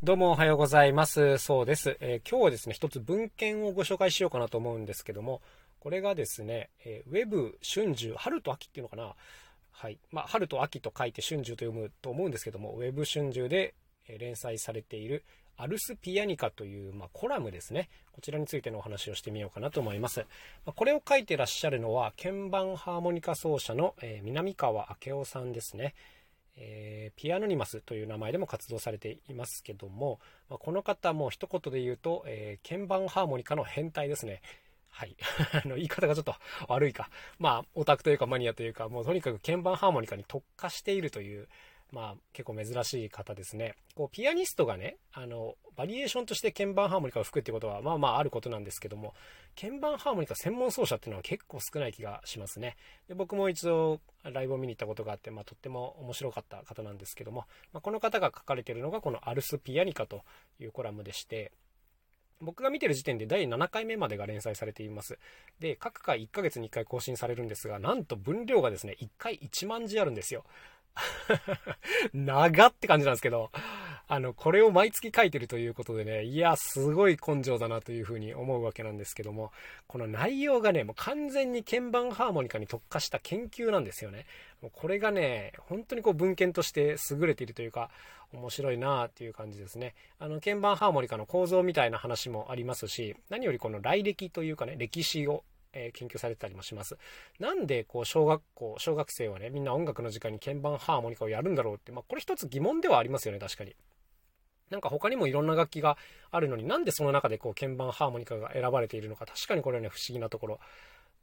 どうもおはようございます。そうです。えー、今日はですね、一つ文献をご紹介しようかなと思うんですけども、これがですね、えー、ウェブ春秋、春と秋っていうのかなはい。まあ、春と秋と書いて春秋と読むと思うんですけども、ウェブ春秋で連載されているアルスピアニカという、まあ、コラムですね。こちらについてのお話をしてみようかなと思います。まあ、これを書いてらっしゃるのは、鍵盤ハーモニカ奏者の、えー、南川明夫さんですね。えー、ピアノニマスという名前でも活動されていますけども、まあ、この方も一言で言うと、えー、鍵盤ハーモニカの変態ですね。はい。あの、言い方がちょっと悪いか。まあ、オタクというかマニアというか、もうとにかく鍵盤ハーモニカに特化しているという、まあ、結構珍しい方ですね。こう、ピアニストがね、あの、バリエーションとして鍵盤ハーモニカを吹くってことは、まあまああることなんですけども、鍵盤ハーモニカ専門奏者っていうのは結構少ない気がしますね。で僕も一度ライブを見に行ったことがあって、まあ、とっても面白かった方なんですけども、まあ、この方が書かれているのがこのアルスピアニカというコラムでして、僕が見てる時点で第7回目までが連載されています。で、各回1ヶ月に1回更新されるんですが、なんと分量がですね、1回1万字あるんですよ。長って感じなんですけど、あの、これを毎月書いてるということでね、いや、すごい根性だなというふうに思うわけなんですけども、この内容がね、もう完全に鍵盤ハーモニカに特化した研究なんですよね。もうこれがね、本当にこう文献として優れているというか、面白いなっていう感じですね。あの、鍵盤ハーモニカの構造みたいな話もありますし、何よりこの来歴というかね、歴史をえ研究されてたりもします。なんで、こう、小学校、小学生はね、みんな音楽の時間に鍵盤ハーモニカをやるんだろうって、まあ、これ一つ疑問ではありますよね、確かに。なんか他にもいろんな楽器があるのになんでその中でこう鍵盤ハーモニカが選ばれているのか確かにこれはね不思議なところ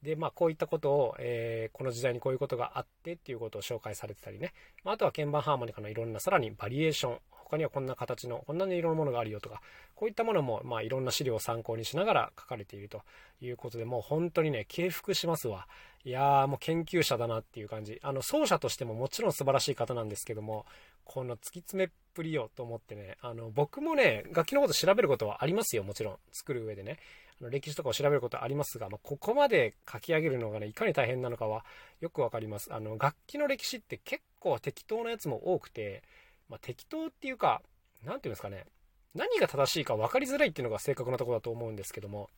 でまあこういったことを、えー、この時代にこういうことがあってっていうことを紹介されてたりね、まあ、あとは鍵盤ハーモニカのいろんなさらにバリエーション他にはこんな形のこんな色のものがあるよとかこういったものも、まあ、いろんな資料を参考にしながら書かれているということでもう本当にね敬服しますわ。いやーもう研究者だなっていう感じ。あの奏者としてももちろん素晴らしい方なんですけどもこの突き詰めっぷりよと思ってねあの僕もね楽器のこと調べることはありますよ。もちろん作る上でね。歴史とかを調べることはありますが、まあ、ここまで書き上げるのがねいかに大変なのかはよくわかります。あの楽器の歴史って結構適当なやつも多くて、まあ、適当っていうか何て言うんですかね、何が正しいか分かりづらいっていうのが正確なところだと思うんですけども、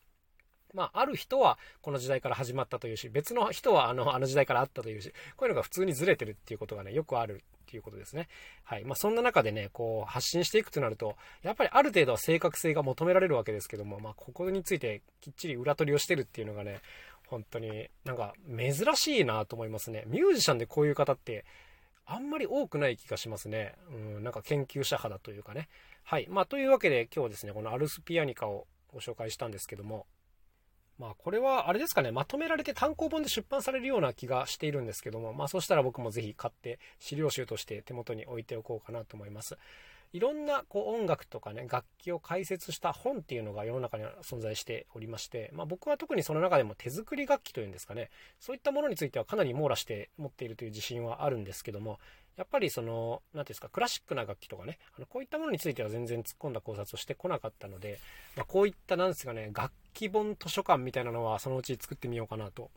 まあ、ある人はこの時代から始まったというし、別の人はあの、あの時代からあったというし、こういうのが普通にずれてるっていうことがね、よくあるっていうことですね。はい。まあ、そんな中でね、こう、発信していくとなると、やっぱりある程度は正確性が求められるわけですけども、まあ、ここについてきっちり裏取りをしてるっていうのがね、本当になんか珍しいなと思いますね。ミュージシャンでこういう方ってあんまり多くない気がしますね。うん、なんか研究者派だというかね。はい。まあ、というわけで今日ですね、このアルスピアニカをご紹介したんですけども、まあ、これはあれですかね、まとめられて単行本で出版されるような気がしているんですけども、まあ、そしたら僕もぜひ買って資料集として手元に置いておこうかなと思います。いろんなこう音楽とかね、楽器を解説した本っていうのが世の中には存在しておりまして、まあ、僕は特にその中でも手作り楽器というんですかね、そういったものについてはかなり網羅して持っているという自信はあるんですけども、やっぱりその、何ていうんですか、クラシックな楽器とかね、あのこういったものについては全然突っ込んだ考察をしてこなかったので、まあ、こういったなんですかね、楽器本図書館みたいなのはそのうち作ってみようかなと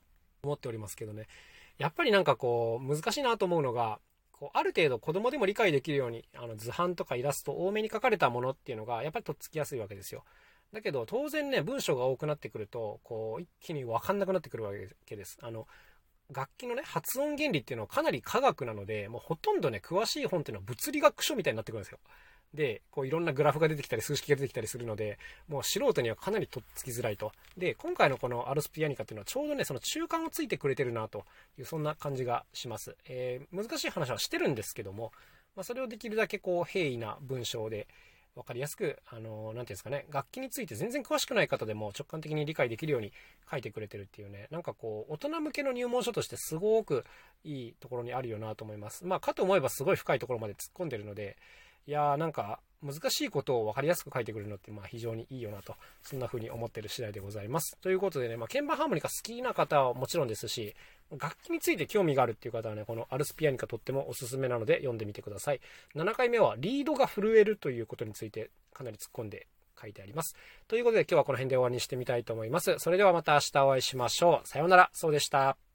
思っておりますけどね、やっぱりなんかこう、難しいなと思うのが、こうある程度子供でも理解できるようにあの図版とかイラスト多めに書かれたものっていうのがやっぱりとっつきやすいわけですよ。だけど当然ね文章が多くなってくるとこう一気に分かんなくなってくるわけです。あの楽器のね発音原理っていうのはかなり科学なのでもうほとんどね詳しい本っていうのは物理学書みたいになってくるんですよ。で、こういろんなグラフが出てきたり、数式が出てきたりするので、もう素人にはかなりとっつきづらいと。で、今回のこのアルスピアニカっていうのはちょうどね、その中間をついてくれてるなという、そんな感じがします。えー、難しい話はしてるんですけども、まあ、それをできるだけこう、平易な文章で、分かりやすく、あの、何て言うんですかね、楽器について全然詳しくない方でも直感的に理解できるように書いてくれてるっていうね、なんかこう、大人向けの入門書としてすごくいいところにあるよなと思います。まあ、かと思えばすごい深いところまで突っ込んでるので、いやーなんか難しいことを分かりやすく書いてくれるのってまあ非常にいいよなとそんな風に思ってる次第でございます。ということでね、まあ、鍵盤ハーモニカ好きな方はもちろんですし楽器について興味があるっていう方はねこのアルスピアニカとってもおすすめなので読んでみてください。7回目はリードが震えるということについてかなり突っ込んで書いてあります。ということで今日はこの辺で終わりにしてみたいと思います。それではまた明日お会いしましょう。さようなら。そうでした。